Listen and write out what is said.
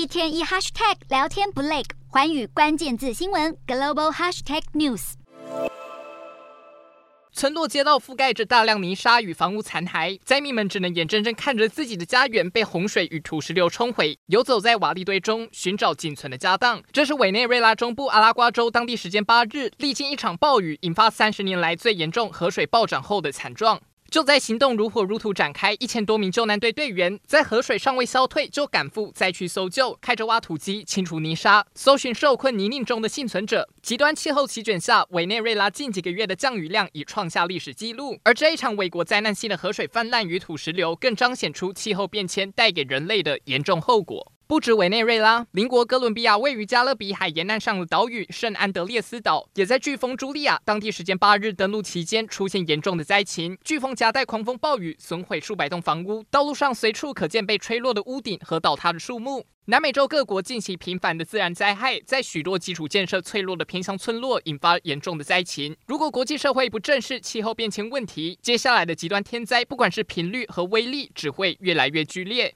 一天一 hashtag 聊天不累，寰宇关键字新闻 global hashtag news。村落街道覆盖着大量泥沙与房屋残骸，灾民们只能眼睁睁看着自己的家园被洪水与土石流冲毁，游走在瓦砾堆中寻找仅存的家当。这是委内瑞拉中部阿拉瓜州当地时间八日，历经一场暴雨，引发三十年来最严重河水暴涨后的惨状。就在行动如火如荼展开，一千多名救难队队员在河水尚未消退就赶赴灾区搜救，开着挖土机清除泥沙，搜寻受困泥泞中的幸存者。极端气候席卷下，委内瑞拉近几个月的降雨量已创下历史纪录，而这一场为国灾难性的河水泛滥与土石流，更彰显出气候变迁带给人类的严重后果。不止委内瑞拉，邻国哥伦比亚位于加勒比海沿岸上的岛屿圣安德烈斯岛，也在飓风茱莉亚当地时间八日登陆期间出现严重的灾情。飓风夹带狂风暴雨，损毁数百栋房屋，道路上随处可见被吹落的屋顶和倒塌的树木。南美洲各国近期频繁的自然灾害，在许多基础建设脆弱的偏乡村落引发严重的灾情。如果国际社会不正视气候变迁问题，接下来的极端天灾，不管是频率和威力，只会越来越剧烈。